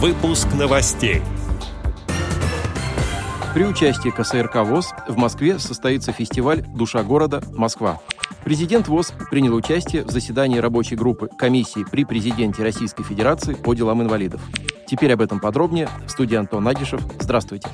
Выпуск новостей. При участии КСРК ВОЗ в Москве состоится фестиваль «Душа города. Москва». Президент ВОЗ принял участие в заседании рабочей группы комиссии при президенте Российской Федерации по делам инвалидов. Теперь об этом подробнее. В студии Антон Нагишев. Здравствуйте.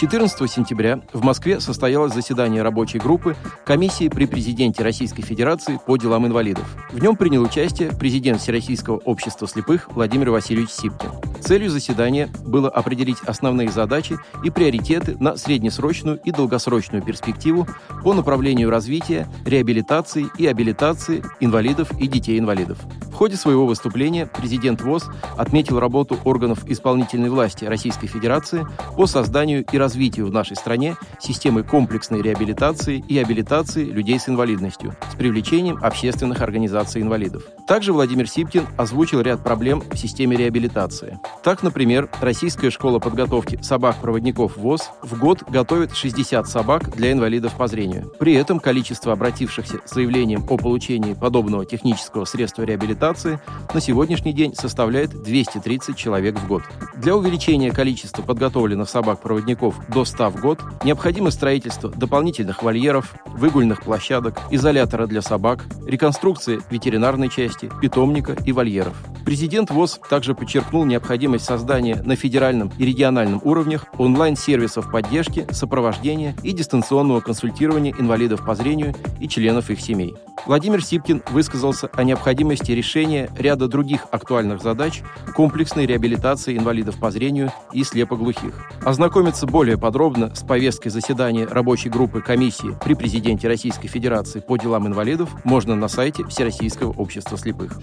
14 сентября в Москве состоялось заседание рабочей группы комиссии при президенте Российской Федерации по делам инвалидов. В нем принял участие президент Всероссийского общества слепых Владимир Васильевич Сипкин. Целью заседания было определить основные задачи и приоритеты на среднесрочную и долгосрочную перспективу по направлению развития, реабилитации и абилитации инвалидов и детей-инвалидов ходе своего выступления президент ВОЗ отметил работу органов исполнительной власти Российской Федерации по созданию и развитию в нашей стране системы комплексной реабилитации и абилитации людей с инвалидностью с привлечением общественных организаций инвалидов. Также Владимир Сипкин озвучил ряд проблем в системе реабилитации. Так, например, Российская школа подготовки собак-проводников ВОЗ в год готовит 60 собак для инвалидов по зрению. При этом количество обратившихся с заявлением о получении подобного технического средства реабилитации регистрации на сегодняшний день составляет 230 человек в год. Для увеличения количества подготовленных собак-проводников до 100 в год необходимо строительство дополнительных вольеров, выгульных площадок, изолятора для собак, реконструкция ветеринарной части, питомника и вольеров. Президент ВОЗ также подчеркнул необходимость создания на федеральном и региональном уровнях онлайн-сервисов поддержки, сопровождения и дистанционного консультирования инвалидов по зрению и членов их семей. Владимир Сипкин высказался о необходимости решения ряда других актуальных задач комплексной реабилитации инвалидов по зрению и слепоглухих. Ознакомиться более подробно с повесткой заседания рабочей группы комиссии при президенте Российской Федерации по делам инвалидов можно на сайте Всероссийского общества слепых.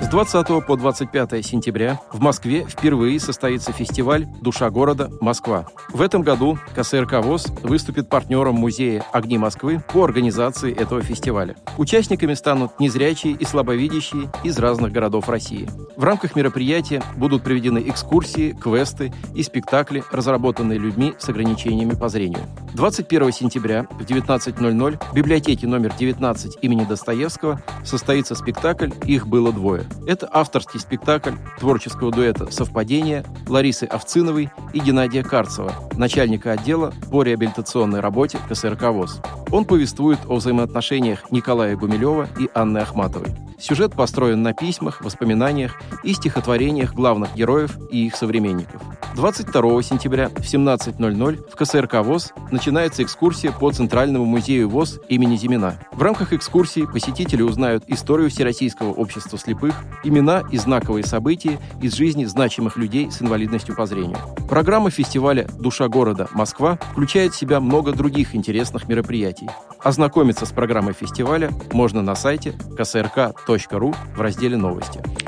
С 20 по 25 сентября в Москве впервые состоится фестиваль «Душа города. Москва». В этом году КСРК ВОЗ выступит партнером музея «Огни Москвы» по организации этого фестиваля. Участниками станут незрячие и слабовидящие из разных городов России. В рамках мероприятия будут проведены экскурсии, квесты и спектакли, разработанные людьми с ограничениями по зрению. 21 сентября в 19.00 в библиотеке номер 19 имени Достоевского состоится спектакль «Их было двое». Это авторский спектакль творческого дуэта «Совпадение» Ларисы Овциновой и Геннадия Карцева, начальника отдела по реабилитационной работе КСРК ВОЗ. Он повествует о взаимоотношениях Николая Гумилева и Анны Ахматовой. Сюжет построен на письмах, воспоминаниях и стихотворениях главных героев и их современников. 22 сентября в 17.00 в КСРК ВОЗ начинается экскурсия по Центральному музею ВОЗ имени Зимина. В рамках экскурсии посетители узнают историю Всероссийского общества слепых, имена и знаковые события из жизни значимых людей с инвалидностью по зрению. Программа фестиваля «Душа города. Москва» включает в себя много других интересных мероприятий. Ознакомиться с программой фестиваля можно на сайте ksrk.ru в разделе «Новости».